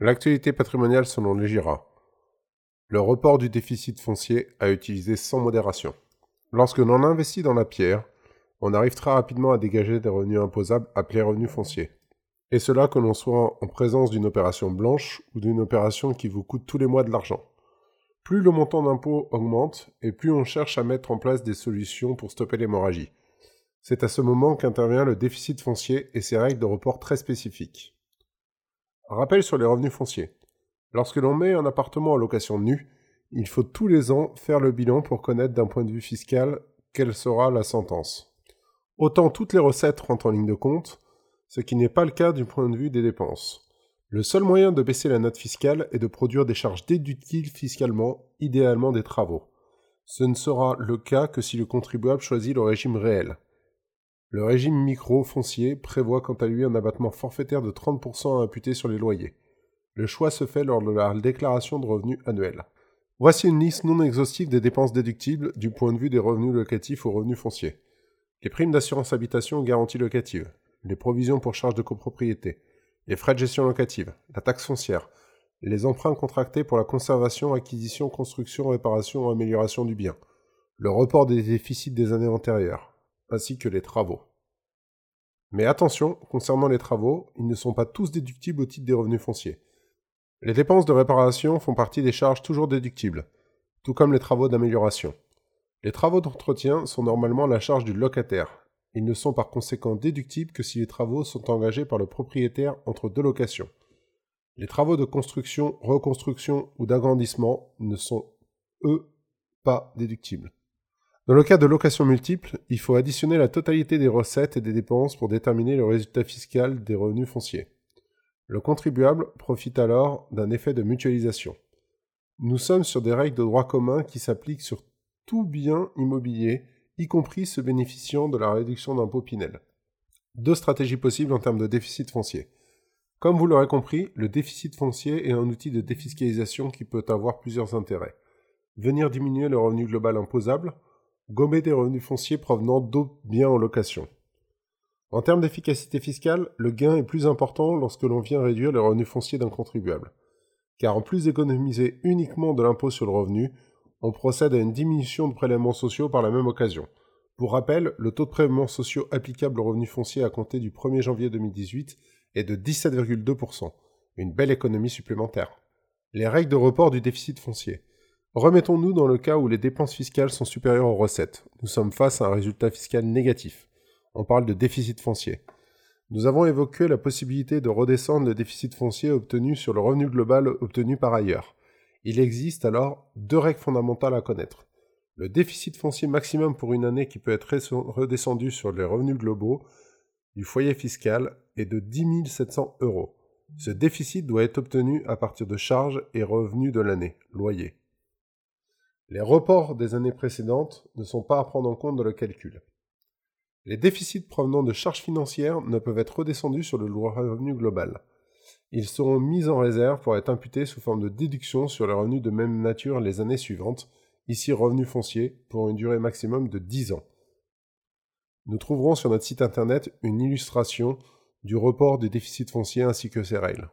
L'actualité patrimoniale selon les GIRA. Le report du déficit foncier à utiliser sans modération. Lorsque l'on investit dans la pierre, on arrive très rapidement à dégager des revenus imposables appelés revenus fonciers. Et cela que l'on soit en présence d'une opération blanche ou d'une opération qui vous coûte tous les mois de l'argent. Plus le montant d'impôt augmente et plus on cherche à mettre en place des solutions pour stopper l'hémorragie. C'est à ce moment qu'intervient le déficit foncier et ses règles de report très spécifiques. Rappel sur les revenus fonciers. Lorsque l'on met un appartement en location nue, il faut tous les ans faire le bilan pour connaître d'un point de vue fiscal quelle sera la sentence. Autant toutes les recettes rentrent en ligne de compte, ce qui n'est pas le cas du point de vue des dépenses. Le seul moyen de baisser la note fiscale est de produire des charges déductibles fiscalement, idéalement des travaux. Ce ne sera le cas que si le contribuable choisit le régime réel. Le régime micro-foncier prévoit quant à lui un abattement forfaitaire de 30% à imputer sur les loyers. Le choix se fait lors de la déclaration de revenus annuelle. Voici une liste non exhaustive des dépenses déductibles du point de vue des revenus locatifs aux revenus fonciers. Les primes d'assurance habitation garanties locatives, les provisions pour charges de copropriété, les frais de gestion locative, la taxe foncière, les emprunts contractés pour la conservation, acquisition, construction, réparation ou amélioration du bien, le report des déficits des années antérieures, ainsi que les travaux. Mais attention, concernant les travaux, ils ne sont pas tous déductibles au titre des revenus fonciers. Les dépenses de réparation font partie des charges toujours déductibles, tout comme les travaux d'amélioration. Les travaux d'entretien sont normalement la charge du locataire. Ils ne sont par conséquent déductibles que si les travaux sont engagés par le propriétaire entre deux locations. Les travaux de construction, reconstruction ou d'agrandissement ne sont, eux, pas déductibles. Dans le cas de location multiple, il faut additionner la totalité des recettes et des dépenses pour déterminer le résultat fiscal des revenus fonciers. Le contribuable profite alors d'un effet de mutualisation. Nous sommes sur des règles de droit commun qui s'appliquent sur tout bien immobilier, y compris ceux bénéficiant de la réduction d'impôt Pinel. Deux stratégies possibles en termes de déficit foncier. Comme vous l'aurez compris, le déficit foncier est un outil de défiscalisation qui peut avoir plusieurs intérêts. Venir diminuer le revenu global imposable, gommer des revenus fonciers provenant d'autres biens en location. En termes d'efficacité fiscale, le gain est plus important lorsque l'on vient réduire le revenu foncier d'un contribuable. Car en plus d'économiser uniquement de l'impôt sur le revenu, on procède à une diminution de prélèvements sociaux par la même occasion. Pour rappel, le taux de prélèvements sociaux applicable au revenu foncier à compter du 1er janvier 2018 est de 17,2%, une belle économie supplémentaire. Les règles de report du déficit foncier. Remettons-nous dans le cas où les dépenses fiscales sont supérieures aux recettes. Nous sommes face à un résultat fiscal négatif on parle de déficit foncier. Nous avons évoqué la possibilité de redescendre le déficit foncier obtenu sur le revenu global obtenu par ailleurs. Il existe alors deux règles fondamentales à connaître. Le déficit foncier maximum pour une année qui peut être redescendu sur les revenus globaux du foyer fiscal est de 10 700 euros. Ce déficit doit être obtenu à partir de charges et revenus de l'année, loyer. Les reports des années précédentes ne sont pas à prendre en compte dans le calcul. Les déficits provenant de charges financières ne peuvent être redescendus sur le revenu global. Ils seront mis en réserve pour être imputés sous forme de déduction sur les revenus de même nature les années suivantes, ici revenus fonciers, pour une durée maximum de 10 ans. Nous trouverons sur notre site internet une illustration du report des déficits fonciers ainsi que ses règles.